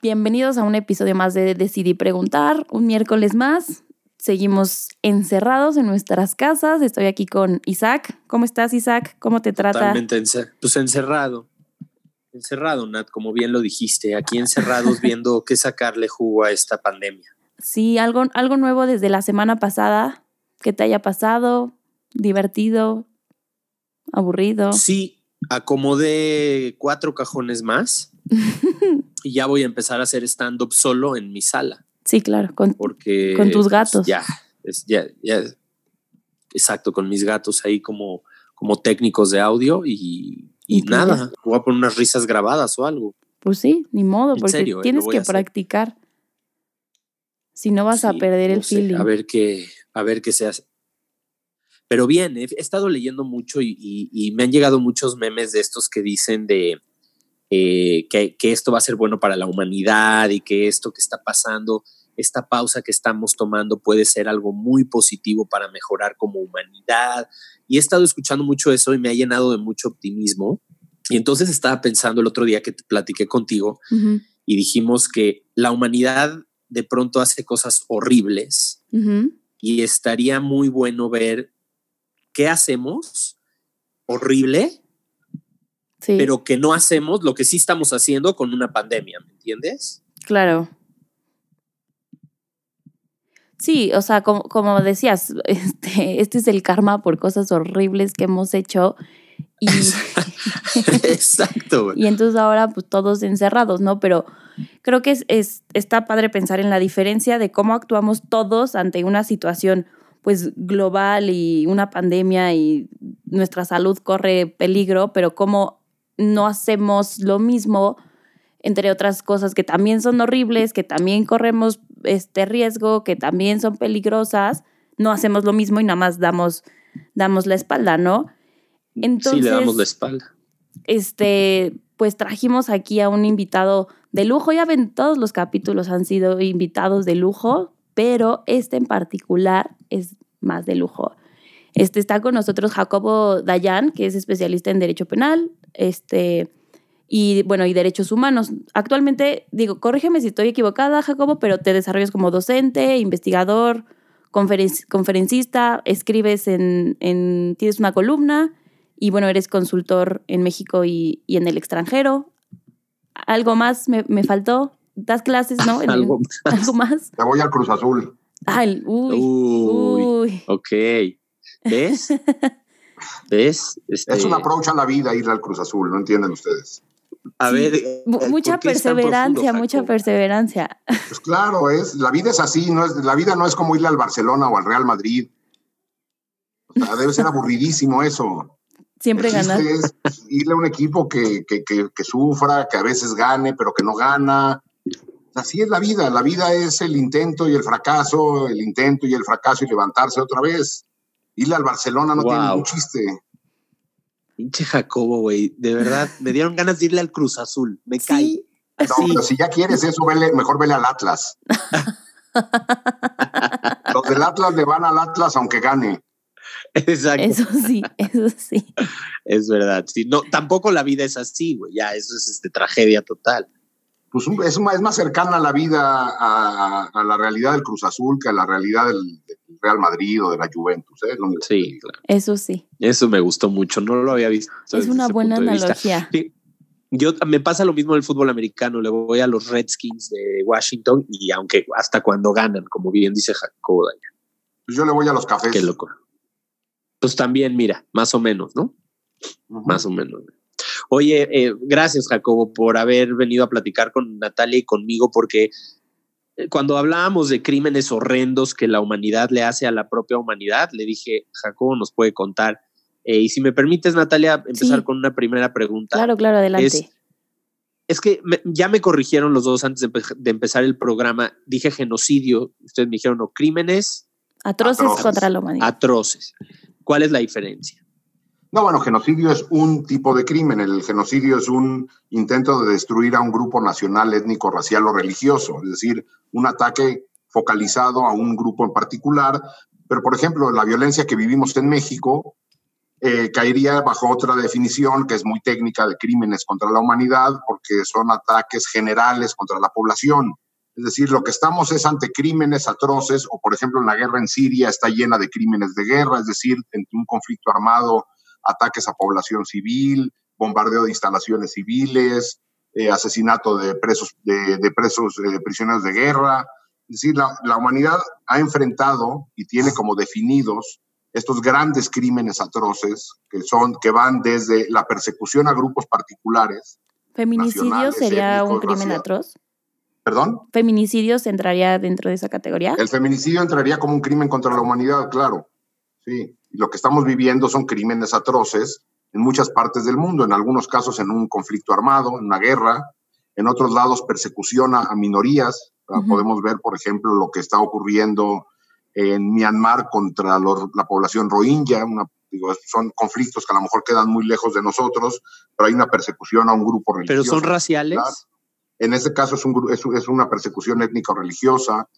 Bienvenidos a un episodio más de Decidí Preguntar, un miércoles más. Seguimos encerrados en nuestras casas. Estoy aquí con Isaac. ¿Cómo estás, Isaac? ¿Cómo te trata? Totalmente pues encerrado. Encerrado, Nat, como bien lo dijiste, aquí encerrados viendo qué sacarle jugo a esta pandemia. Sí, algo, algo nuevo desde la semana pasada que te haya pasado, divertido, aburrido. Sí, acomodé cuatro cajones más y ya voy a empezar a hacer stand-up solo en mi sala. Sí, claro, con, porque, con tus gatos. ya, es, ya, ya, exacto, con mis gatos ahí como, como técnicos de audio y, y, nada, voy a poner unas risas grabadas o algo. Pues sí, ni modo, porque ¿eh? tienes que practicar. Si no vas a perder el feeling. A ver qué, a ver qué se hace. Pero bien, he, estado leyendo mucho y, y, me han llegado muchos memes de estos que dicen de eh, que, que, esto va a ser bueno para la humanidad y que esto que está pasando, esta pausa que estamos tomando puede ser algo muy positivo para mejorar como humanidad. Y he estado escuchando mucho eso y me ha llenado de mucho optimismo. Y entonces estaba pensando el otro día que te platiqué contigo y dijimos que la humanidad de pronto hace cosas horribles y estaría muy bueno ver qué hacemos horrible pero que no hacemos lo que sí estamos haciendo con una pandemia, ¿me entiendes? Claro. Sí, o sea, como, como decías, este, este, es el karma por cosas horribles que hemos hecho. Y, Exacto. y entonces ahora, pues todos encerrados, ¿no? Pero creo que es, es, está padre pensar en la diferencia de cómo actuamos todos ante una situación pues global y una pandemia y nuestra salud corre peligro, pero cómo no hacemos lo mismo, entre otras cosas que también son horribles, que también corremos este riesgo, que también son peligrosas, no hacemos lo mismo y nada más damos, damos la espalda, ¿no? Entonces, sí, le damos la espalda. Este, pues trajimos aquí a un invitado de lujo, ya ven, todos los capítulos han sido invitados de lujo, pero este en particular es más de lujo. Este, está con nosotros Jacobo Dayan, que es especialista en Derecho Penal este, y, bueno, y Derechos Humanos. Actualmente, digo, corrígeme si estoy equivocada, Jacobo, pero te desarrollas como docente, investigador, conferencista, escribes en, en, tienes una columna y, bueno, eres consultor en México y, y en el extranjero. ¿Algo más me, me faltó? ¿Das clases, no? ¿Algo, más? ¿Algo más? Te voy al Cruz Azul. Ay, uy, uy, uy. Ok. ¿Ves? ¿Ves? Este... Es un approach a la vida ir al Cruz Azul, ¿no entienden ustedes? A ver, mucha perseverancia, mucha perseverancia. Pues claro, es la vida es así, no es la vida no es como irle al Barcelona o al Real Madrid. O sea, debe ser aburridísimo eso. Siempre ganar. Es irle a un equipo que, que, que, que, sufra, que a veces gane, pero que no gana. Así es la vida. La vida es el intento y el fracaso, el intento y el fracaso y levantarse otra vez. Irle al Barcelona no tiene ningún chiste. Pinche Jacobo, güey. De verdad, me dieron ganas de irle al Cruz Azul. Me caí. No, pero si ya quieres eso, mejor vele al Atlas. Los del Atlas le van al Atlas aunque gane. Exacto. Eso sí, eso sí. Es verdad. Sí, no, tampoco la vida es así, güey. Ya, eso es este, tragedia total pues es más, es más cercana a la vida, a, a, la realidad del Cruz Azul que a la realidad del, del Real Madrid o de la Juventus. ¿eh? sí, claro. Eso sí. Eso me gustó mucho, no lo había visto. Es una buena analogía. Sí. Yo me pasa lo mismo del fútbol americano, le voy a los Redskins de Washington y aunque hasta cuando ganan, como bien dice Jacobo Pues yo le voy a los cafés. Qué loco. Pues también, mira, más o menos, ¿no? Uh -huh. Más o menos. Oye, eh, gracias Jacobo por haber venido a platicar con Natalia y conmigo, porque eh, cuando hablábamos de crímenes horrendos que la humanidad le hace a la propia humanidad, le dije, Jacobo nos puede contar. Eh, y si me permites, Natalia, empezar sí. con una primera pregunta. Claro, claro, adelante. Es, es que ya me corrigieron los dos antes de, empezar el programa. Dije genocidio, ustedes me dijeron no, crímenes atroces, contra la humanidad. Atroces. ¿Cuál es la diferencia? No, bueno, genocidio es un tipo de crimen. El genocidio es un intento de destruir a un grupo nacional, étnico, racial o religioso, es decir, un ataque focalizado a un grupo en particular. Pero, por ejemplo, la violencia que vivimos en México eh, caería bajo otra definición que es muy técnica de crímenes contra la humanidad, porque son ataques generales contra la población. Es decir, lo que estamos es ante crímenes atroces, o por ejemplo, la guerra en Siria está llena de crímenes de guerra, es decir, entre un conflicto armado ataques a población civil, bombardeo de instalaciones civiles, eh, asesinato de presos, de, presos eh, prisioneros de guerra. Es decir, la, humanidad ha enfrentado y tiene como definidos estos grandes crímenes atroces que son que van desde la persecución a grupos particulares. ¿Feminicidio sería un crimen atroz? ¿Perdón? ¿Feminicidio entraría dentro de esa categoría? El feminicidio entraría como un crimen contra la humanidad, claro. Sí lo que estamos viviendo son crímenes atroces en muchas partes del mundo, en algunos casos en un conflicto armado, en una guerra, en otros lados persecución a, minorías. Podemos ver, por ejemplo, lo que está ocurriendo en Myanmar contra la población rohingya. son conflictos que a lo mejor quedan muy lejos de nosotros, pero hay una persecución a un grupo religioso. ¿Pero son raciales? En este caso es, un, es, una persecución étnica religiosa.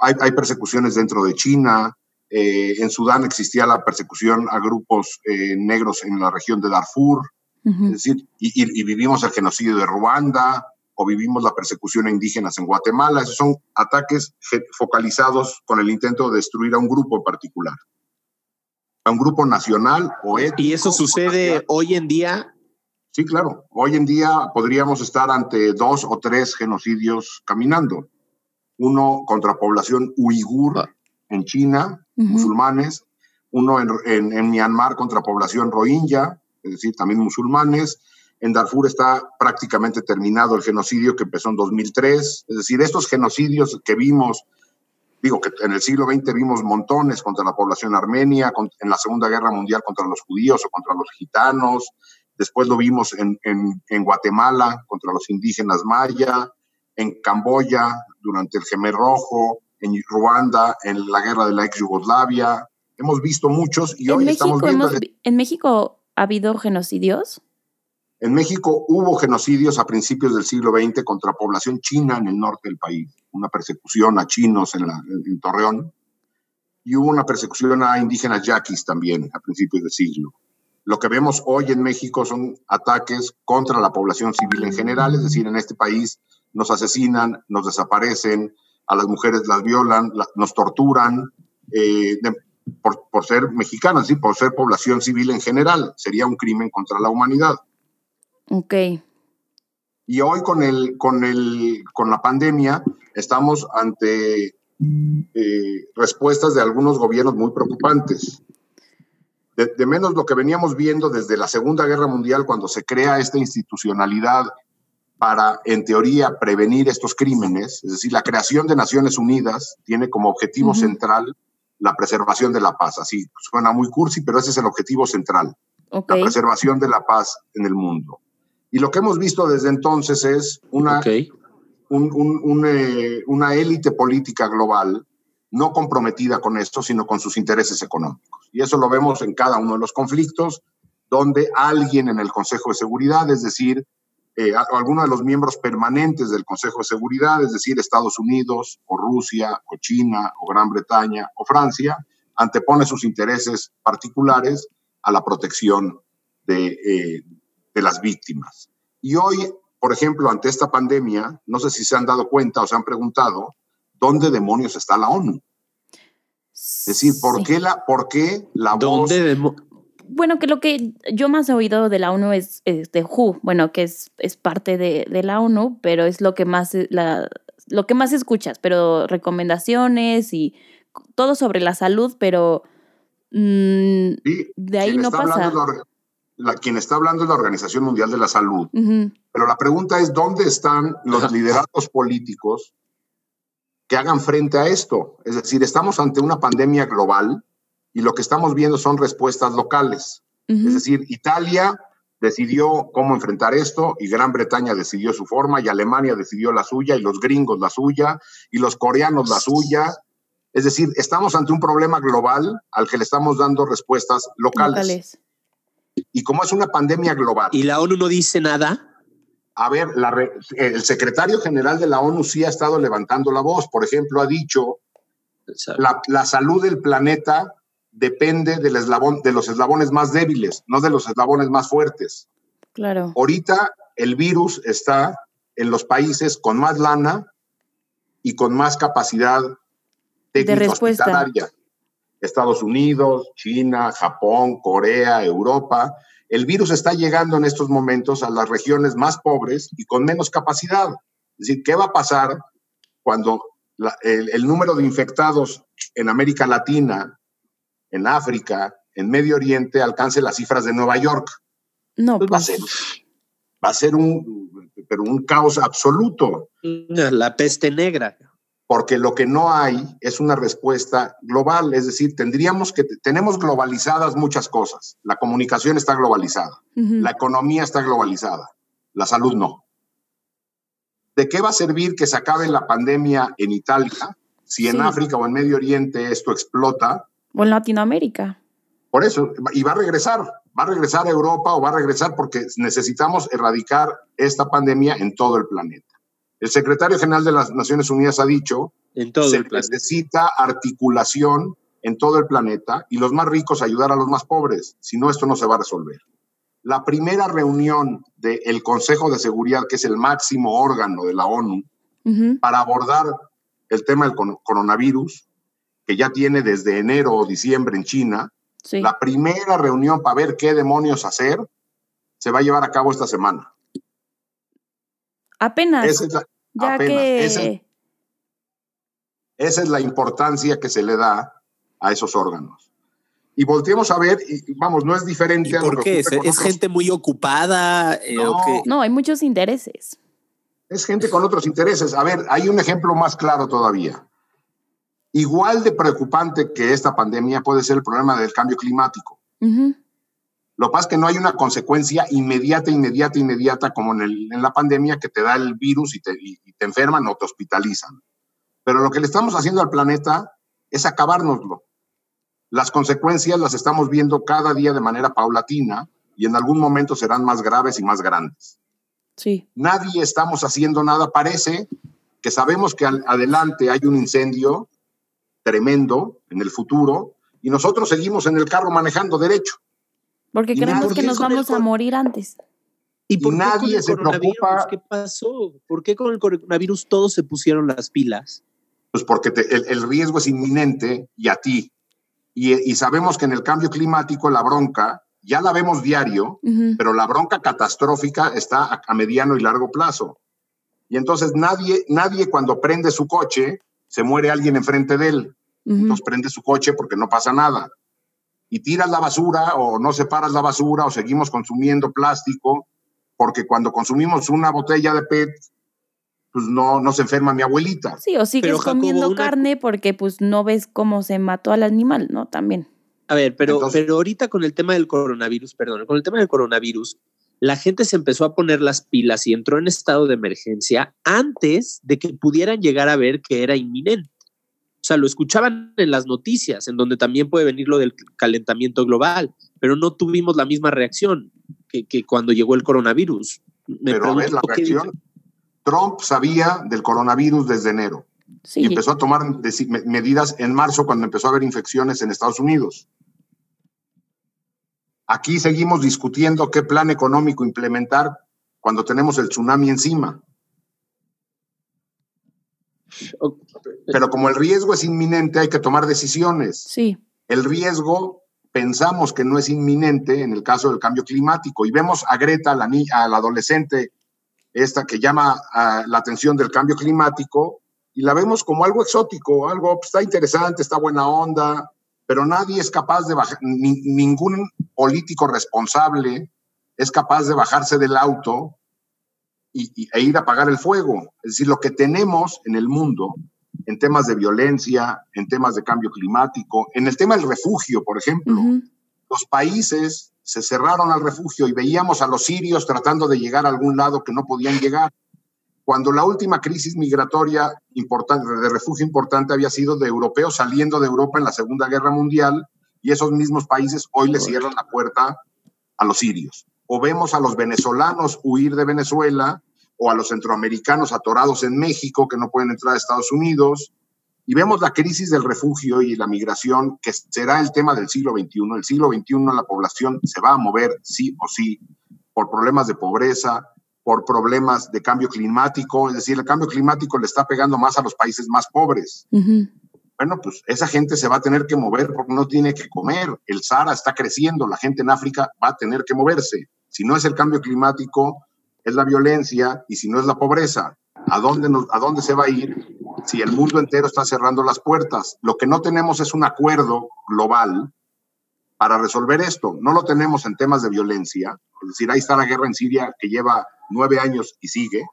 Hay, hay persecuciones dentro de China, eh, en Sudán existía la persecución a grupos eh, negros en la región de Darfur, es decir, y, vivimos el genocidio de Ruanda o vivimos la persecución a indígenas en Guatemala. Esos son ataques focalizados con el intento de destruir a un grupo en particular, a un grupo nacional o étnico. ¿Y eso sucede hoy en día? Sí, claro. Hoy en día podríamos estar ante dos o tres genocidios caminando. Uno contra población uigur ah. en China, musulmanes, uno en, en, Myanmar contra población rohingya, es decir, también musulmanes. En Darfur está prácticamente terminado el genocidio que empezó en 2003. Es decir, estos genocidios que vimos, digo que en el siglo XX vimos montones contra la población armenia, en la Segunda Guerra Mundial contra los judíos o contra los gitanos. Después lo vimos en, en, en Guatemala contra los indígenas maya, en Camboya durante el Gemer Rojo, en Ruanda, en la guerra de la ex Yugoslavia. Hemos visto muchos y hoy estamos viendo. ¿En México ha habido genocidios? En México hubo genocidios a principios del siglo XX contra población china en el norte del país, una persecución a chinos en, en Torreón, y hubo una persecución a indígenas yaquis también a principios del siglo. Lo que vemos hoy en México son ataques contra la población civil en general, es decir, en este país nos asesinan, nos desaparecen, a las mujeres las violan, nos torturan eh, por, ser mexicanas, ¿sí? por ser población civil en general. Sería un crimen contra la humanidad. Ok. Y hoy con, el, con, el, con la pandemia estamos ante eh, respuestas de algunos gobiernos muy preocupantes. de, menos lo que veníamos viendo desde la Segunda Guerra Mundial, cuando se crea esta institucionalidad para, en teoría, prevenir estos crímenes. Es decir, la creación de Naciones Unidas tiene como objetivo central la preservación de la paz. Así suena muy cursi, pero ese es el objetivo central. La preservación de la paz en el mundo. Y lo que hemos visto desde entonces es una, un, eh, una élite política global no comprometida con esto, sino con sus intereses económicos. Y eso lo vemos en cada uno de los conflictos, donde alguien en el Consejo de Seguridad, es decir, eh, alguno de los miembros permanentes del Consejo de Seguridad, es decir, Estados Unidos o Rusia o China o Gran Bretaña o Francia, antepone sus intereses particulares a la protección de, eh, de las víctimas. Y hoy, por ejemplo, ante esta pandemia, no sé si se han dado cuenta o se han preguntado, ¿dónde demonios está la ONU? Es decir, ¿por qué la, por qué la ¿Dónde voz bueno, que lo que yo más he oído de la ONU es, de WHO, bueno, que es, es parte de, de, la ONU, pero es lo que más la, lo que más escuchas, pero recomendaciones y todo sobre la salud, pero mm, de ahí no pasa. La, quien está hablando es la Organización Mundial de la Salud. Pero la pregunta es, ¿dónde están los lideratos políticos que hagan frente a esto? Es decir, estamos ante una pandemia global y lo que estamos viendo son respuestas locales. Es decir, Italia decidió cómo enfrentar esto y Gran Bretaña decidió su forma y Alemania decidió la suya y los gringos la suya y los coreanos la suya. Es decir, estamos ante un problema global al que le estamos dando respuestas locales. Locales. Y como es una pandemia global, ¿Y la ONU no dice nada? a ver, la re- el secretario general de la ONU sí ha estado levantando la voz. Por ejemplo, ha dicho la salud del planeta depende del eslabón, de los eslabones más débiles, no de los eslabones más fuertes. Claro. Ahorita el virus está en los países con más lana y con más capacidad técnica respuesta. hospitalaria. Estados Unidos, China, Japón, Corea, Europa. El virus está llegando en estos momentos a las regiones más pobres y con menos capacidad. Es decir, ¿qué va a pasar cuando la- el, el número de infectados en América Latina, en África, en Medio Oriente alcance las cifras de Nueva York? No, Pues va a pues, ser, va a ser un, pero un caos absoluto, la peste negra. porque lo que no hay es una respuesta global, es decir, tendríamos que, tenemos globalizadas muchas cosas, la comunicación está globalizada, la economía está globalizada, la salud no. ¿De qué va a servir que se acabe la pandemia en Italia si en Sí. África o en Medio Oriente esto explota? O en Latinoamérica. Por eso, y va a regresar, va a regresar a Europa o va a regresar porque necesitamos erradicar esta pandemia en todo el planeta. El secretario general de las Naciones Unidas ha dicho En todo se el planeta. necesita articulación en todo el planeta y los más ricos ayudar a los más pobres. Si no, esto no se va a resolver. La primera reunión del Consejo de Seguridad, que es el máximo órgano de la ONU, Ujú. para abordar el tema del coronavirus, que ya tiene desde enero o diciembre en China, Sí. la primera reunión para ver qué demonios hacer se va a llevar a cabo esta semana. Apenas. Esa es la, ya apenas. que. Esa es la importancia que se le da a esos órganos. Y volteemos a ver, y vamos, no es diferente ¿Y a lo por qué? ¿Es, gente muy ocupada? eh, o No. qué? No, hay muchos intereses. es gente con otros intereses. A ver, hay un ejemplo más claro todavía. Igual de preocupante que esta pandemia puede ser el problema del cambio climático. Ujú. Lo que pasa es que no hay una consecuencia inmediata, inmediata, inmediata, como en, el- en la pandemia, que te da el virus y te, y- y te enferman o te hospitalizan. Pero lo que le estamos haciendo al planeta es acabárnoslo. Las consecuencias las estamos viendo cada día de manera paulatina y en algún momento serán más graves y más grandes. Sí. Nadie estamos haciendo nada. Parece que sabemos que al- adelante hay un incendio tremendo en el futuro y nosotros seguimos en el carro manejando derecho. Porque Y creemos que nos vamos a morir antes. ¿Y por qué con nadie el se coronavirus? preocupa. ¿Qué pasó? ¿Por qué con el coronavirus todos se pusieron las pilas? Pues porque te- el, el riesgo es inminente y a ti. Y, y sabemos que en el cambio climático la bronca, ya la vemos diario, Ujú. pero la bronca catastrófica está a, a mediano y largo plazo. Y entonces nadie, nadie cuando prende su coche, se muere alguien enfrente de él. Ujú. Entonces prende su coche porque no pasa nada. Y tiras la basura o no separas la basura o seguimos consumiendo plástico, porque cuando consumimos una botella de PET, pues no, no se enferma mi abuelita. Sí, o sigues Pero, Jacobo, comiendo una- carne porque pues no ves cómo se mató al animal, ¿no? También. A ver, pero, Entonces- pero ahorita con el tema del coronavirus, perdón, con el tema del coronavirus, la gente se empezó a poner las pilas y entró en estado de emergencia antes de que pudieran llegar a ver que era inminente. O sea, lo escuchaban en las noticias, en donde también puede venir lo del calentamiento global, pero no tuvimos la misma reacción que, que cuando llegó el coronavirus. Me Pero a ver, la reacción. Trump sabía del coronavirus desde enero Sí. y empezó a tomar medidas en marzo cuando empezó a haber infecciones en Estados Unidos. Aquí seguimos discutiendo qué plan económico implementar cuando tenemos el tsunami encima. Pero como el riesgo es inminente, hay que tomar decisiones. Sí. El riesgo pensamos que no es inminente en el caso del cambio climático y vemos a Greta, la, ni- a la adolescente, esta que llama a la atención del cambio climático y la vemos como algo exótico, algo pues, está interesante, está buena onda, pero nadie es capaz de bajar, ni- ningún político responsable es capaz de bajarse del auto y, y- e ir a apagar el fuego. Es decir, lo que tenemos en el mundo en temas de violencia, en temas de cambio climático, en el tema del refugio, por ejemplo. Los países se cerraron al refugio y veíamos a los sirios tratando de llegar a algún lado que no podían llegar. Cuando la última crisis migratoria importante, de refugio importante había sido de europeos saliendo de Europa en la Segunda Guerra Mundial y esos mismos países hoy le cierran la puerta a los sirios. O vemos a los venezolanos huir de Venezuela o a los centroamericanos atorados en México que no pueden entrar a Estados Unidos y vemos la crisis del refugio y la migración, que será el tema del siglo XXI. El siglo XXI la población se va a mover sí o sí por problemas de pobreza, por problemas de cambio climático, es decir, el cambio climático le está pegando más a los países más pobres. Bueno, pues esa gente se va a tener que mover porque no tiene que comer. El Sahara está creciendo, la gente en África va a tener que moverse. Si no es el cambio climático, es la violencia y si no es la pobreza. ¿A dónde, nos, ¿A dónde se va a ir si el mundo entero está cerrando las puertas? Lo que no tenemos es un acuerdo global para resolver esto. No lo tenemos en temas de violencia. Es decir, ahí está la guerra en Siria que lleva nueve años y sigue.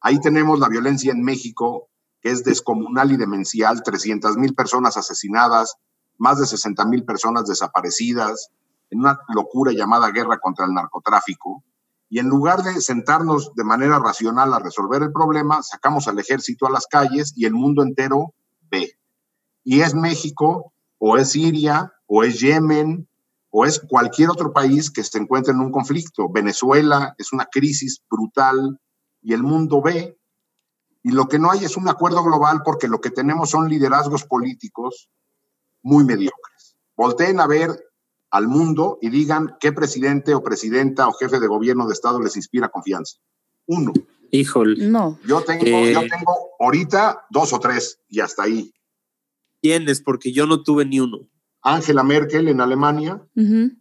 Ahí tenemos la violencia en México, que es descomunal y demencial, 300 mil personas asesinadas, más de 60 mil personas desaparecidas, en una locura llamada guerra contra el narcotráfico. Y en lugar de sentarnos de manera racional a resolver el problema, sacamos al ejército a las calles y el mundo entero ve. Y es México, o es Siria, o es Yemen, o es cualquier otro país que se encuentre en un conflicto. Venezuela es una crisis brutal y el mundo ve. Y lo que no hay es un acuerdo global porque lo que tenemos son liderazgos políticos muy mediocres. Volteen a ver al mundo y digan qué presidente o presidenta o jefe de gobierno de Estado les inspira confianza. Uno. Híjole. No. Yo tengo, yo Eh. tengo ahorita dos o tres y hasta ahí. ¿Quiénes? Porque yo no tuve ni uno. Angela Merkel en Alemania, Ujú.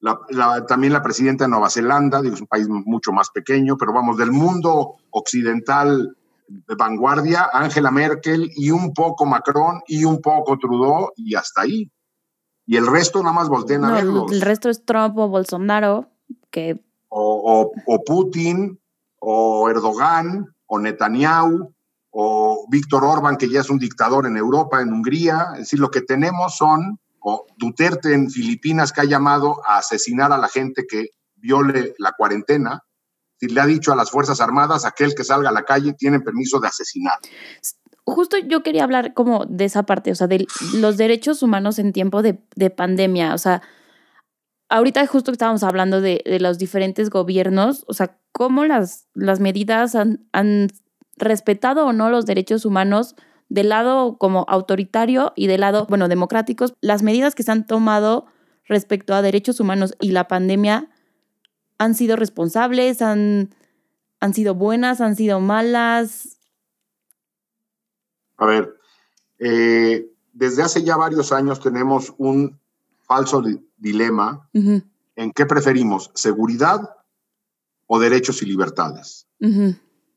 la- la- también la presidenta de Nueva Zelanda, digo, es un país mucho más pequeño, pero vamos, del mundo occidental de vanguardia, Angela Merkel y un poco Macron y un poco Trudeau y hasta ahí. Y el resto nada más volteen a el, verlos. el resto es Trump o Bolsonaro, que o, o- o Putin, o Erdogan, o Netanyahu, o Víctor Orban, que ya es un dictador en Europa, en Hungría. Es decir, lo que tenemos son, o Duterte en Filipinas, que ha llamado a asesinar a la gente que viole la cuarentena. Decir, le ha dicho a las Fuerzas Armadas, aquel que salga a la calle tiene permiso de asesinar. justo yo quería hablar como de esa parte, o sea, de los derechos humanos en tiempo de, de pandemia. O sea, ahorita justo estábamos hablando de, de los diferentes gobiernos, o sea, cómo las, las medidas han respetado o no los derechos humanos del lado como autoritario y del lado, bueno, democráticos. Las medidas que se han tomado respecto a derechos humanos y la pandemia han sido responsables, han, han sido buenas, han sido malas. A ver, eh, desde hace ya varios años tenemos un falso di- dilema en qué preferimos, seguridad o derechos y libertades.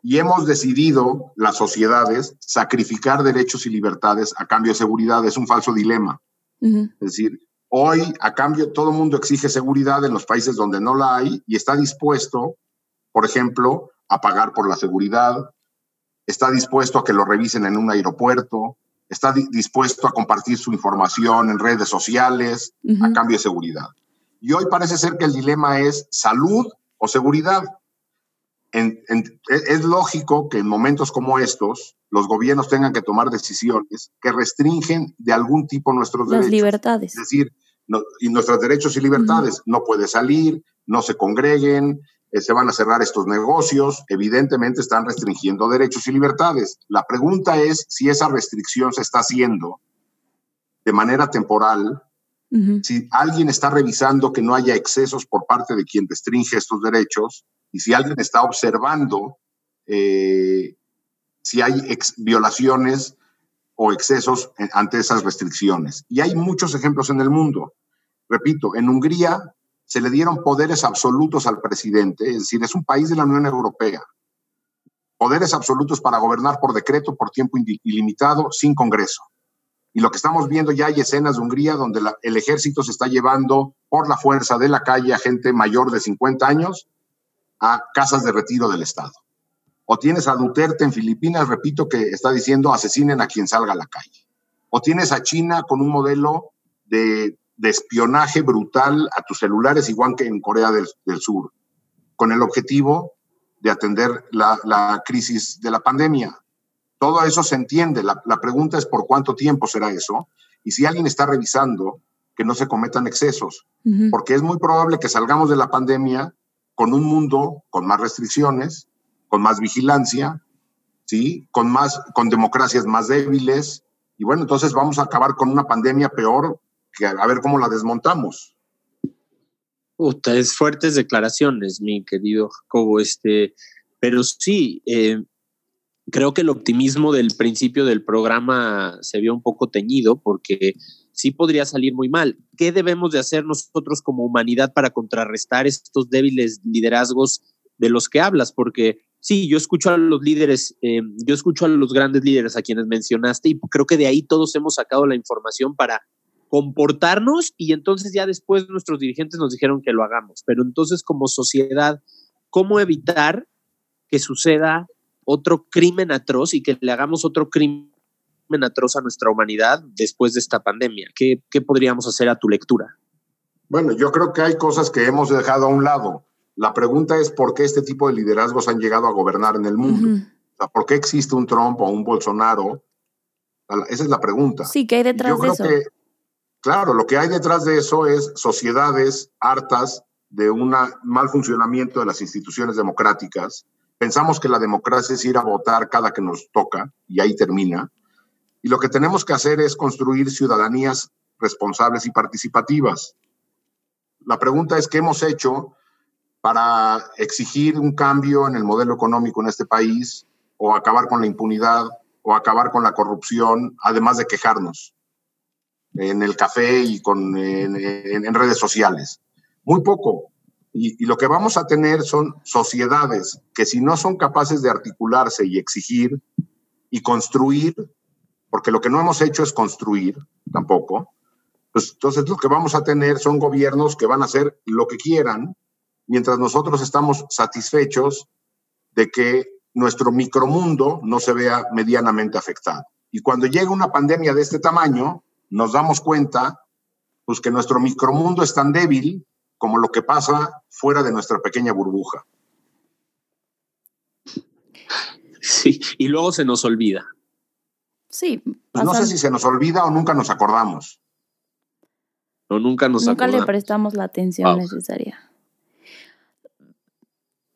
Y hemos decidido, las sociedades, sacrificar derechos y libertades a cambio de seguridad. Es un falso dilema. Es decir, hoy a cambio todo el mundo exige seguridad en los países donde no la hay y está dispuesto, por ejemplo, a pagar por la seguridad, está dispuesto a que lo revisen en un aeropuerto, está di- dispuesto a compartir su información en redes sociales a cambio de seguridad. Y hoy parece ser que el dilema es salud o seguridad. En- en- e- es lógico que en momentos como estos los gobiernos tengan que tomar decisiones que restringen de algún tipo nuestros Las derechos. libertades. Es decir, no- y nuestros derechos y libertades. No puede salir, no se congreguen, eh, se van a cerrar estos negocios. Evidentemente están restringiendo derechos y libertades. La pregunta es si esa restricción se está haciendo de manera temporal, si alguien está revisando que no haya excesos por parte de quien restringe estos derechos y si alguien está observando eh, si hay violaciones o excesos en- ante esas restricciones. Y hay muchos ejemplos en el mundo. Repito, en Hungría se le dieron poderes absolutos al presidente, es decir, es un país de la Unión Europea. Poderes absolutos para gobernar por decreto por tiempo ilimitado sin Congreso. Y lo que estamos viendo ya hay escenas de Hungría donde el ejército se está llevando por la fuerza de la calle a gente mayor de 50 años a casas de retiro del Estado. O tienes a Duterte en Filipinas, repito, que está diciendo asesinen a quien salga a la calle. O tienes a China con un modelo de de espionaje brutal a tus celulares, igual que en Corea del, Sur, con el objetivo de atender la, crisis de la pandemia. Todo eso se entiende. La, pregunta es por cuánto tiempo será eso y si alguien está revisando que no se cometan excesos, porque es muy probable que salgamos de la pandemia con un mundo con más restricciones, con más vigilancia, ¿sí? con, más, con democracias más débiles, y bueno, entonces vamos a acabar con una pandemia peor que a ver cómo la desmontamos. es fuertes declaraciones, mi querido Jacobo. Este, pero sí, eh, creo que el optimismo del principio del programa se vio un poco teñido porque sí podría salir muy mal. ¿Qué debemos de hacer nosotros como humanidad para contrarrestar estos débiles liderazgos de los que hablas? Porque sí, yo escucho a los líderes, eh, yo escucho a los grandes líderes a quienes mencionaste y creo que de ahí todos hemos sacado la información para comportarnos y entonces ya después nuestros dirigentes nos dijeron que lo hagamos. Pero entonces como sociedad, ¿cómo evitar que suceda otro crimen atroz y que le hagamos otro crimen atroz a nuestra humanidad después de esta pandemia? ¿Qué, qué podríamos hacer a tu lectura? Bueno, yo creo que hay cosas que hemos dejado a un lado. La pregunta es por qué este tipo de liderazgos han llegado a gobernar en el mundo. ¿Por qué existe un Trump o un Bolsonaro? Esa es la pregunta. Sí, ¿qué hay detrás de eso? Claro, lo que hay detrás de eso es sociedades hartas de un mal funcionamiento de las instituciones democráticas. Pensamos que la democracia es ir a votar cada que nos toca y ahí termina. Y lo que tenemos que hacer es construir ciudadanías responsables y participativas. La pregunta es, ¿qué hemos hecho para exigir un cambio en el modelo económico en este país o acabar con la impunidad o acabar con la corrupción, además de quejarnos? en el café y con, en, redes sociales. Muy poco. Y, lo que vamos a tener son sociedades que si no son capaces de articularse y exigir y construir, porque lo que no hemos hecho es construir tampoco, pues entonces lo que vamos a tener son gobiernos que van a hacer lo que quieran, mientras nosotros estamos satisfechos de que nuestro micromundo no se vea medianamente afectado. Y cuando llega una pandemia de este tamaño, nos damos cuenta pues, que nuestro micromundo es tan débil como lo que pasa fuera de nuestra pequeña burbuja. Sí, y luego se nos olvida. Sí. Pues no sé si se nos olvida o nunca nos acordamos. No, nunca nos Nunca le prestamos la atención necesaria.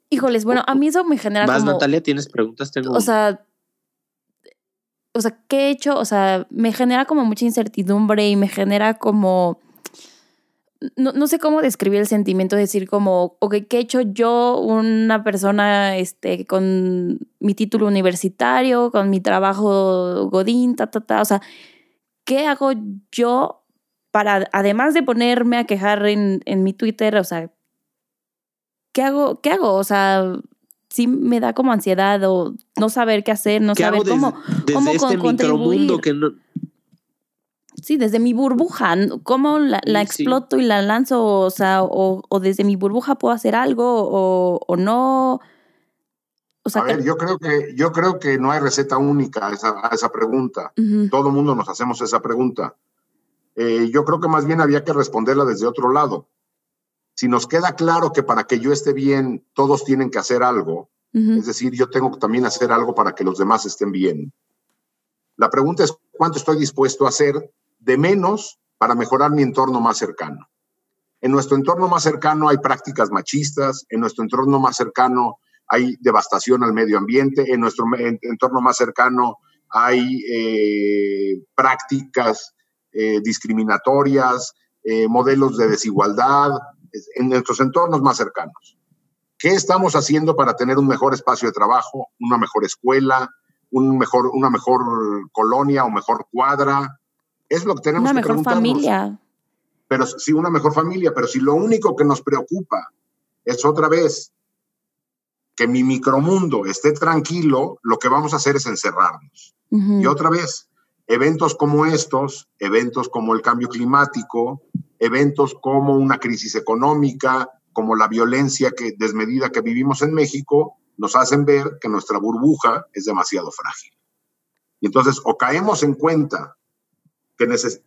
Híjoles, bueno, a mí eso me genera ¿Vas, Natalia? ¿Tienes preguntas? Tengo... O sea, o sea, ¿qué he hecho? O sea, me genera como mucha incertidumbre y me genera como... No, sé cómo describir el sentimiento de decir como, ok, ¿qué he hecho yo, una persona este, con mi título universitario, con mi trabajo godín, ta, ta, ta? O sea, ¿qué hago yo para, además de ponerme a quejar en, en mi Twitter, o sea, ¿qué hago? ¿Qué hago? O sea, sí me da como ansiedad o no saber qué hacer, no saber cómo, desde cómo este micromundo que no... Sí, desde mi burbuja, ¿cómo la, exploto y la lanzo? O sea, o, desde mi burbuja puedo hacer algo o, no. O sea, a ver, yo creo que yo creo que no hay receta única a esa, a esa pregunta. Todo el mundo nos hacemos esa pregunta. Eh, yo creo que más bien había que responderla desde otro lado si nos queda claro que para que yo esté bien, todos tienen que hacer algo, es decir, yo tengo que también hacer algo para que los demás estén bien. La pregunta es cuánto estoy dispuesto a hacer de menos para mejorar mi entorno más cercano. En nuestro entorno más cercano hay prácticas machistas, en nuestro entorno más cercano hay devastación al medio ambiente, en nuestro entorno más cercano hay eh, prácticas eh, discriminatorias, eh, modelos de desigualdad, en nuestros entornos más cercanos. ¿Qué estamos haciendo para tener un mejor espacio de trabajo, una mejor escuela, un mejor, una mejor colonia o mejor cuadra? Es lo que tenemos una que mejor familia. Pero sí, una mejor familia, pero si lo único que nos preocupa es otra vez que mi micromundo esté tranquilo, lo que vamos a hacer es encerrarnos. Y otra vez, eventos como estos, eventos como el cambio climático, eventos como una crisis económica, como la violencia que, desmedida que vivimos en México, nos hacen ver que nuestra burbuja es demasiado frágil. Y entonces o caemos en cuenta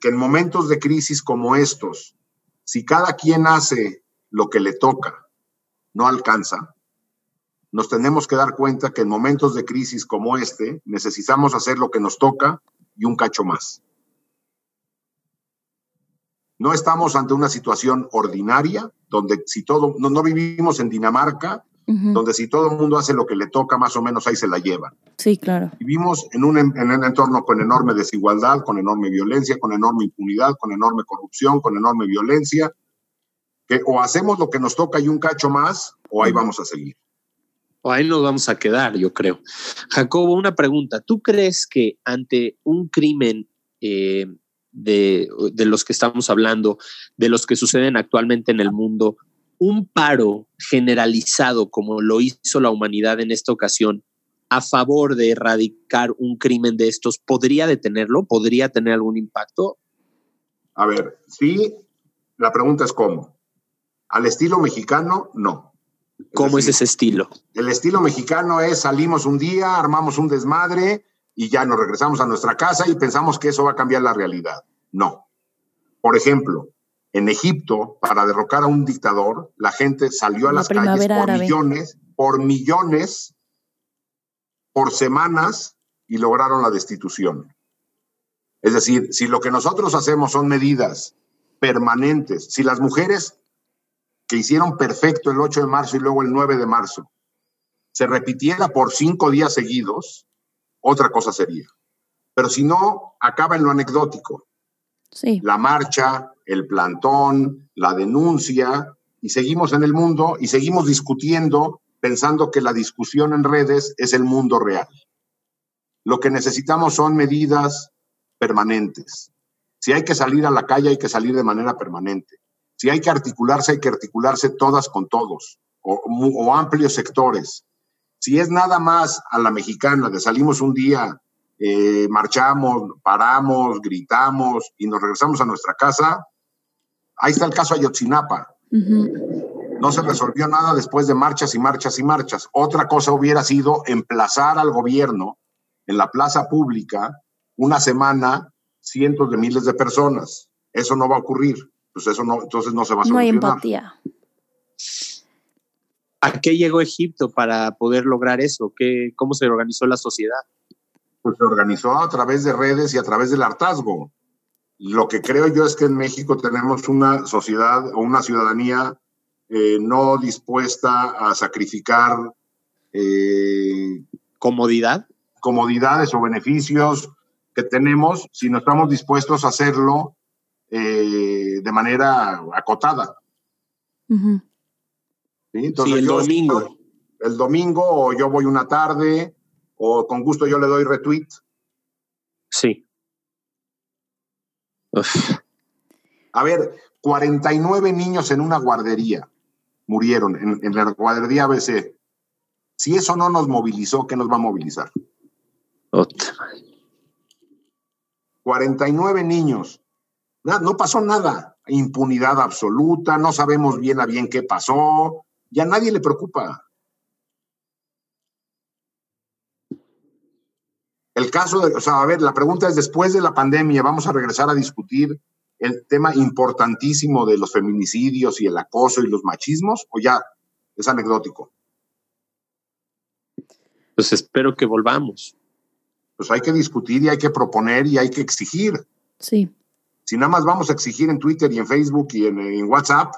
que, en momentos de crisis como estos, si cada quien hace lo que le toca, no alcanza, nos tenemos que dar cuenta que en momentos de crisis como este necesitamos hacer lo que nos toca y un cacho más. No estamos ante una situación ordinaria, donde si todo, no, vivimos en Dinamarca, donde si todo el mundo hace lo que le toca, más o menos ahí se la llevan. Sí, claro. Vivimos en un, en un entorno con enorme desigualdad, con enorme violencia, con enorme impunidad, con enorme corrupción, con enorme violencia, que o hacemos lo que nos toca y un cacho más, o ahí vamos a seguir. O ahí nos vamos a quedar, yo creo. Jacobo, una pregunta. ¿Tú crees que ante un crimen eh, de, de, los que estamos hablando, de los que suceden actualmente en el mundo, un paro generalizado como lo hizo la humanidad en esta ocasión a favor de erradicar un crimen de estos, ¿podría detenerlo? ¿Podría tener algún impacto? A ver, sí, la pregunta es cómo. Al estilo mexicano, no. ¿Cómo es, ese estilo? El estilo mexicano es salimos un día, armamos un desmadre y ya nos regresamos a nuestra casa y pensamos que eso va a cambiar la realidad. No. Por ejemplo, en Egipto, para derrocar a un dictador, la gente salió a las calles por millones, por millones, por semanas y lograron la destitución. Es decir, si lo que nosotros hacemos son medidas permanentes, si las mujeres que hicieron perfecto el 8 de marzo y luego el 9 de marzo, se repitiera por cinco días seguidos, otra cosa sería. Pero si no, acaba en lo anecdótico. Sí. La marcha, el plantón, la denuncia, y seguimos en el mundo y seguimos discutiendo pensando que la discusión en redes es el mundo real. Lo que necesitamos son medidas permanentes. Si hay que salir a la calle, hay que salir de manera permanente. Si hay que articularse, hay que articularse todas con todos o, amplios sectores. Si es nada más a la mexicana de salimos un día, eh, marchamos, paramos, gritamos y nos regresamos a nuestra casa, ahí está el caso Ayotzinapa. No se resolvió nada después de marchas y marchas y marchas. Otra cosa hubiera sido emplazar al gobierno en la plaza pública una semana cientos de miles de personas. Eso no va a ocurrir pues eso no, entonces no se va a solucionar. No hay empatía. ¿A qué llegó Egipto para poder lograr eso? ¿Qué, ¿Cómo se organizó la sociedad? Pues se organizó a través de redes y a través del hartazgo. Lo que creo yo es que en México tenemos una sociedad o una ciudadanía eh, no dispuesta a sacrificar eh, comodidad, comodidades o beneficios que tenemos si no estamos dispuestos a hacerlo eh, de manera acotada. ¿Sí? Entonces, el domingo. El domingo, o yo voy una tarde, o con gusto yo le doy retweet. Sí. A ver, 49 niños en una guardería murieron en, en, la guardería ABC. Si eso no nos movilizó, ¿qué nos va a movilizar? Otra. 49 niños no pasó nada. Impunidad absoluta, no sabemos bien a bien qué pasó, ya nadie le preocupa. El caso de, o sea, a ver, la pregunta es, después de la pandemia, ¿vamos a regresar a discutir el tema importantísimo de los feminicidios y el acoso y los machismos o ya es anecdótico? Pues espero que volvamos. Pues hay que discutir y hay que proponer y hay que exigir. Sí. Si nada más vamos a exigir en Twitter y en Facebook y en, WhatsApp,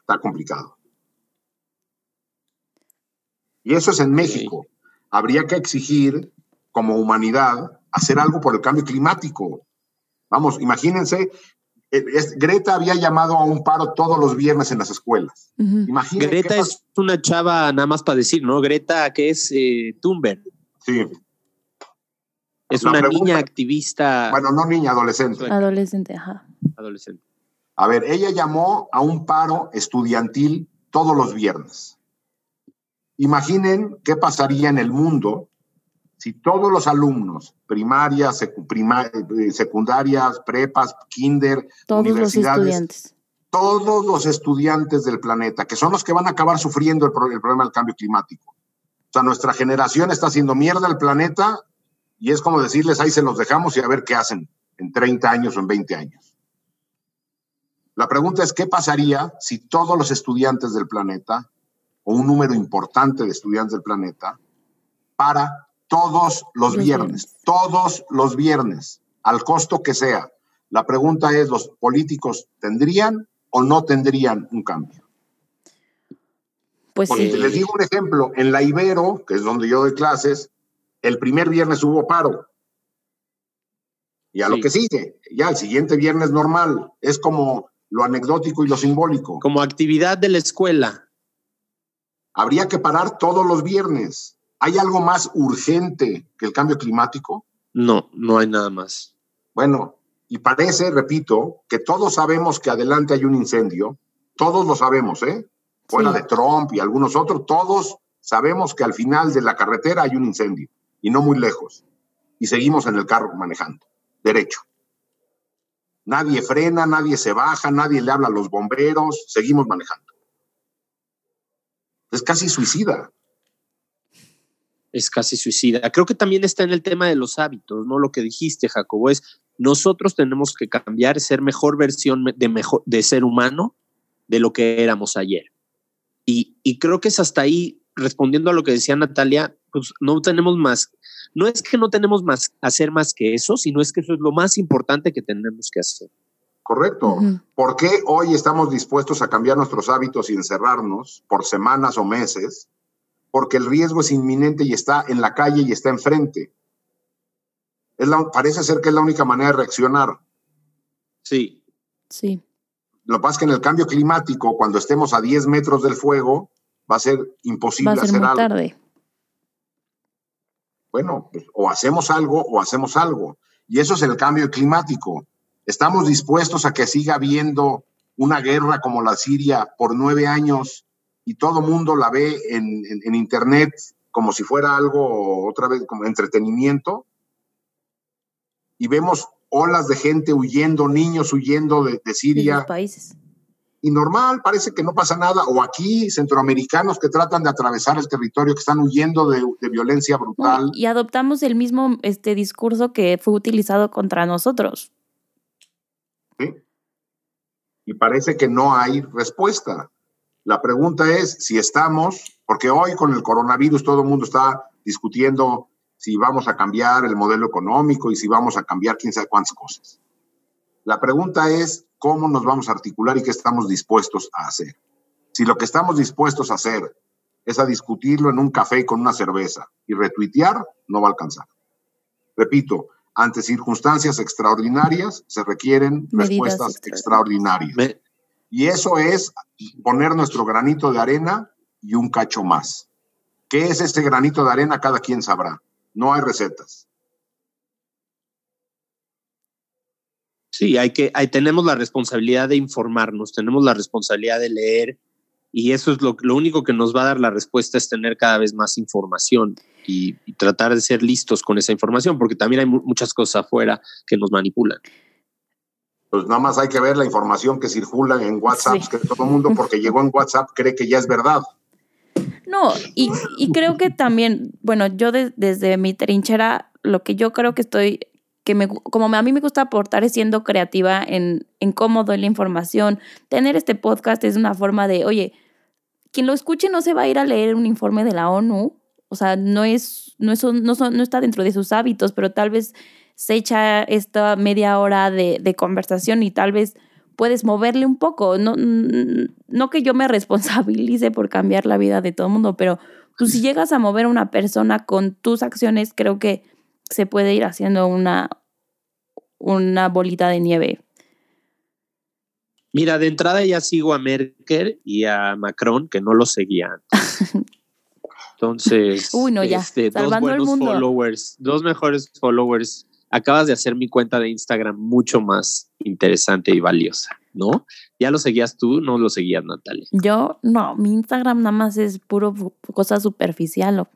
está complicado. Y eso es en México. Habría que exigir como humanidad hacer algo por el cambio climático. Vamos, imagínense, eh, Greta había llamado a un paro todos los viernes en las escuelas. Greta es una chava, nada más para decir, ¿no? Greta, que es eh, Thunberg. Sí. Es una niña activista. Bueno, no niña, adolescente. Adolescente, ajá. Adolescente. A ver, ella llamó a un paro estudiantil todos los viernes. Imaginen qué pasaría en el mundo si todos los alumnos, primarias, eh, secundarias, prepas, kinder, todos universidades, los estudiantes. todos los estudiantes del planeta, que son los que van a acabar sufriendo el, el problema del cambio climático. O sea, nuestra generación está haciendo mierda al planeta y es como decirles, ahí se los dejamos y a ver qué hacen. en 30 años o en 20 años. La pregunta es, ¿qué pasaría si todos los estudiantes del planeta, o un número importante de estudiantes del planeta, para todos los, Los viernes, viernes. todos los viernes, al costo que sea? La pregunta es, ¿los políticos tendrían o no tendrían un cambio? Pues Porque sí. les digo un ejemplo, en la Ibero, que es donde yo doy clases, el primer viernes hubo paro. Y a lo que sigue, ya el siguiente viernes normal, es como lo anecdótico y lo simbólico. Como actividad de la escuela. Habría que parar todos los viernes. ¿Hay algo más urgente que el cambio climático? No, no hay nada más. Bueno, y parece, repito, que todos sabemos que adelante hay un incendio. Todos lo sabemos, ¿eh? Fuera Sí. de Trump y algunos otros, todos sabemos que al final de la carretera hay un incendio y no muy lejos. Y seguimos en el carro manejando, derecho. Nadie frena, nadie se baja, nadie le habla a los bomberos, seguimos manejando. Es casi suicida. Es casi suicida. Creo que también está en el tema de los hábitos, ¿no? Lo que dijiste, Jacobo, es nosotros tenemos que cambiar, ser mejor versión de, mejor, de ser humano de lo que éramos ayer. Y, y creo que es hasta ahí, respondiendo a lo que decía Natalia, pues no tenemos más, no es que no tenemos más hacer más que eso, sino es que eso es lo más importante que tenemos que hacer. Correcto. Ujú. ¿Por qué hoy estamos dispuestos a cambiar nuestros hábitos y encerrarnos por semanas o meses? Porque el riesgo es inminente y está en la calle y está enfrente. Es la- parece ser que es la única manera de reaccionar. Sí, Sí. Lo que pasa es que en el cambio climático, cuando estemos a 10 metros del fuego, va a ser imposible Va a ser hacer muy algo. tarde. Bueno, pues, o hacemos algo o hacemos algo. Y eso es el cambio climático. Estamos dispuestos a que siga habiendo una guerra como la Siria por nueve años y todo mundo la ve en, en- en Internet como si fuera algo, otra vez, como entretenimiento. Y vemos olas de gente huyendo, niños huyendo de, de De Siria los países. y normal, parece que no pasa nada. O aquí, centroamericanos que tratan de atravesar el territorio, que están huyendo de, de violencia brutal. y adoptamos el mismo este discurso que fue utilizado contra nosotros. ¿sí? Y parece que no hay respuesta. La pregunta es si estamos, porque hoy con el coronavirus todo el mundo está discutiendo si vamos a cambiar el modelo económico y si vamos a cambiar quién sabe cuántas cosas. La pregunta es cómo nos vamos a articular y qué estamos dispuestos a hacer. Si lo que estamos dispuestos a hacer es a discutirlo en un café con una cerveza y retuitear, no va a alcanzar. Repito, ante circunstancias extraordinarias se requieren Medidas respuestas extraordinarias. extraordinarias. Y eso es poner nuestro granito de arena y un cacho más. ¿Qué es ese granito de arena? Cada quien sabrá. No hay recetas. Sí, hay que, hay, tenemos la responsabilidad de informarnos, tenemos la responsabilidad de leer y eso es lo, lo único que nos va a dar la respuesta es tener cada vez más información y, tratar de ser listos con esa información, porque también hay mu- muchas cosas afuera que nos manipulan. Pues nada más hay que ver la información que circula en WhatsApp, Sí. que todo el mundo porque llegó en WhatsApp cree que ya es verdad. No, y, y creo que también, bueno, yo de- desde mi trinchera, lo que yo creo que estoy, que me, como a mí me gusta aportar es siendo creativa en, en cómo doy la información. Tener este podcast es una forma de, oye, quien lo escuche no se va a ir a leer un informe de la ONU, o sea, no es, no es, no, son- no está dentro de sus hábitos, pero tal vez se echa esta media hora de, de conversación y tal vez puedes moverle un poco. No, no que yo me responsabilice por cambiar la vida de todo el mundo, pero pues, si llegas a mover a una persona con tus acciones, creo que se puede ir haciendo una, una bolita de nieve. Mira, de entrada ya sigo a Merkel y a Macron, que no lo seguían. Entonces, Uy, no, ya, este, dos salvando el buenos mundo. followers, dos mejores followers. Acabas de hacer mi cuenta de Instagram mucho más interesante y valiosa, ¿no? ¿Ya lo seguías tú? No lo seguías, Natalia. Yo, no, mi Instagram nada más es puro cosa superficial. o-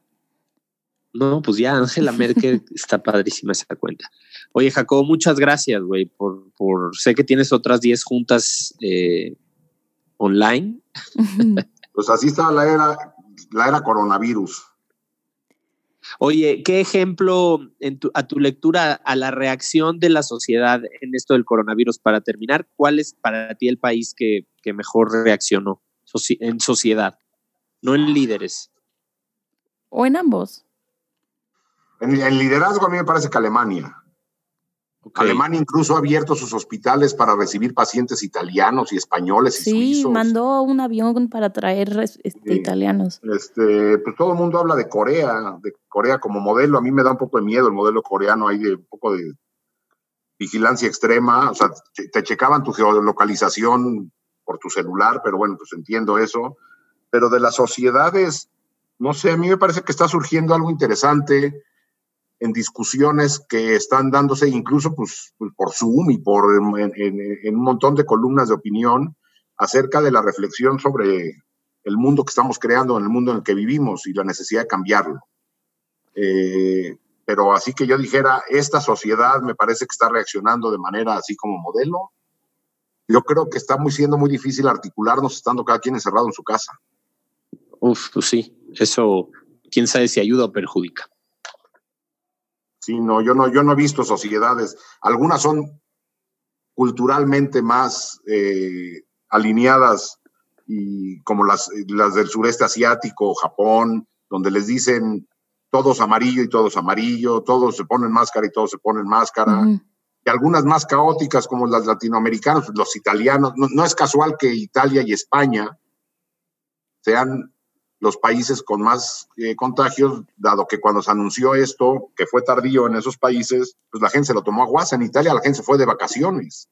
No, pues ya Angela Merkel está padrísima esa cuenta. Oye, Jacobo, muchas gracias, güey, por, por, sé que tienes otras 10 juntas eh, online. Pues así está la era, la era coronavirus. Oye, ¿qué ejemplo en tu, a tu lectura a la reacción de la sociedad en esto del coronavirus? Para terminar, ¿cuál es para ti el país que, que mejor reaccionó en sociedad, no en líderes? ¿O en ambos? En, en liderazgo a mí me parece que Alemania. Alemania incluso ha abierto sus hospitales para recibir pacientes italianos y españoles y sí, mandó un avión para traer este, italianos. Este, pues todo el mundo habla de Corea, de Corea como modelo. A mí me da un poco de miedo el modelo coreano, hay de un poco de vigilancia extrema. O sea, te, te checaban tu geolocalización por tu celular, pero bueno, pues entiendo eso. Pero de las sociedades, no sé, a mí me parece que está surgiendo algo interesante en discusiones que están dándose incluso pues, pues por Zoom y por en, un montón de columnas de opinión acerca de la reflexión sobre el mundo que estamos creando, en el mundo en el que vivimos y la necesidad de cambiarlo. Eh, pero así que yo dijera, esta sociedad me parece que está reaccionando de manera así como modelo. Yo creo que está muy siendo muy difícil articularnos estando cada quien encerrado en su casa. Uf, pues sí, eso quién sabe si ayuda o perjudica. Sí, no, yo no, yo no he visto sociedades. Algunas son culturalmente más eh, alineadas y como las, las del sureste asiático, Japón, donde les dicen todos amarillo y todos amarillo, todos se ponen máscara y todos se ponen máscara. Y algunas más caóticas como las latinoamericanas, los italianos. no, es casual que Italia y España sean los países con más eh, contagios, dado que cuando se anunció esto, que fue tardío en esos países, pues la gente se lo tomó a guasa. En Italia la gente se fue de vacaciones.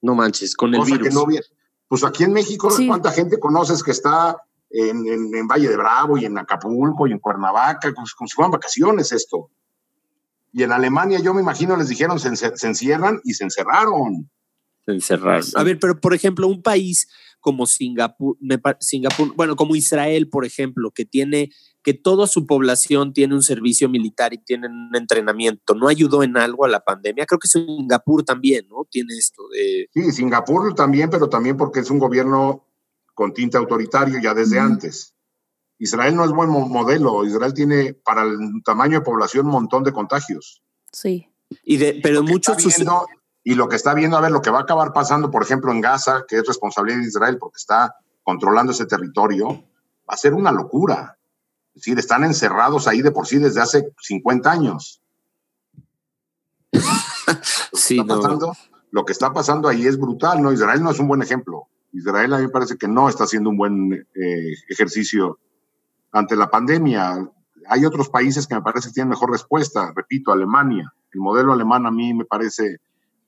No manches, con el virus. pues aquí en México, ¿cuánta gente conoces que está en, Valle de Bravo y en Acapulco y en Cuernavaca? Pues, como si fueran vacaciones esto. Y en Alemania, yo me imagino, les dijeron se, se encierran y se encerraron. Se encerraron. A ver, pero por ejemplo, un país como Singapur, Singapur, bueno, como Israel, por ejemplo, que tiene, que toda su población tiene un servicio militar y tiene un entrenamiento, ¿no ayudó en algo a la pandemia? Creo que Singapur también, ¿no? Tiene esto de... Sí, Singapur también, pero también porque es un gobierno con tinte autoritario ya desde antes. Israel no es buen modelo. Israel tiene para el tamaño de población un montón de contagios. Sí. Y de, pero muchos y lo que está viendo, a ver, lo que va a acabar pasando, por ejemplo, en Gaza, que es responsabilidad de Israel porque está controlando ese territorio, va a ser una locura. Es decir, están encerrados ahí de por sí desde hace 50 años. sí, Lo que está pasando ahí es brutal, ¿no? Israel no es un buen ejemplo. Israel a mí me parece que no está haciendo un buen eh, ejercicio ante la pandemia. Hay otros países que me parece que tienen mejor respuesta. Repito, Alemania. El modelo alemán a mí me parece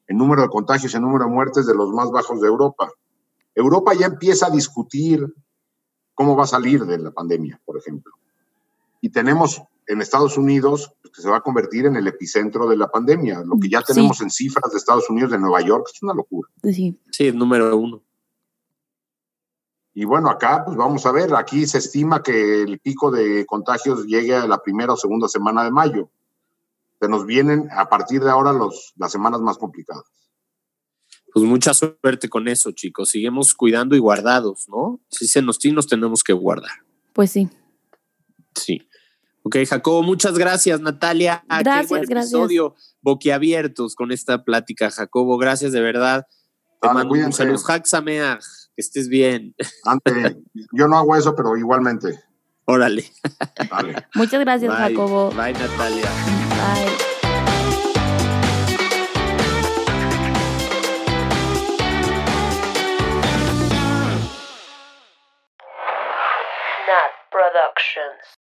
el número de contagios y el número de muertes de los más bajos de Europa. Europa ya empieza a discutir cómo va a salir de la pandemia, por ejemplo. Y tenemos en Estados Unidos pues, que se va a convertir en el epicentro de la pandemia. Lo que ya tenemos en cifras de Estados Unidos, de Nueva York, es una locura. Sí, sí el número uno. Y bueno, acá pues vamos a ver, aquí se estima que el pico de contagios llegue a la primera o segunda semana de mayo se nos vienen a partir de ahora los, las semanas más complicadas. Pues mucha suerte con eso, chicos. Seguimos cuidando y guardados, ¿no? Si se nos, sí nos tenemos que guardar. Pues sí. Sí. Ok, Jacobo, muchas gracias, Natalia. Gracias, Qué buen episodio. Boquiabiertos con esta plática, Jacobo. Gracias de verdad. Te mando un saludo. Que estés bien. Antes, yo no hago eso, pero igualmente. Órale. Muchas gracias, Jacobo. Bye, Natalia. Nat Productions.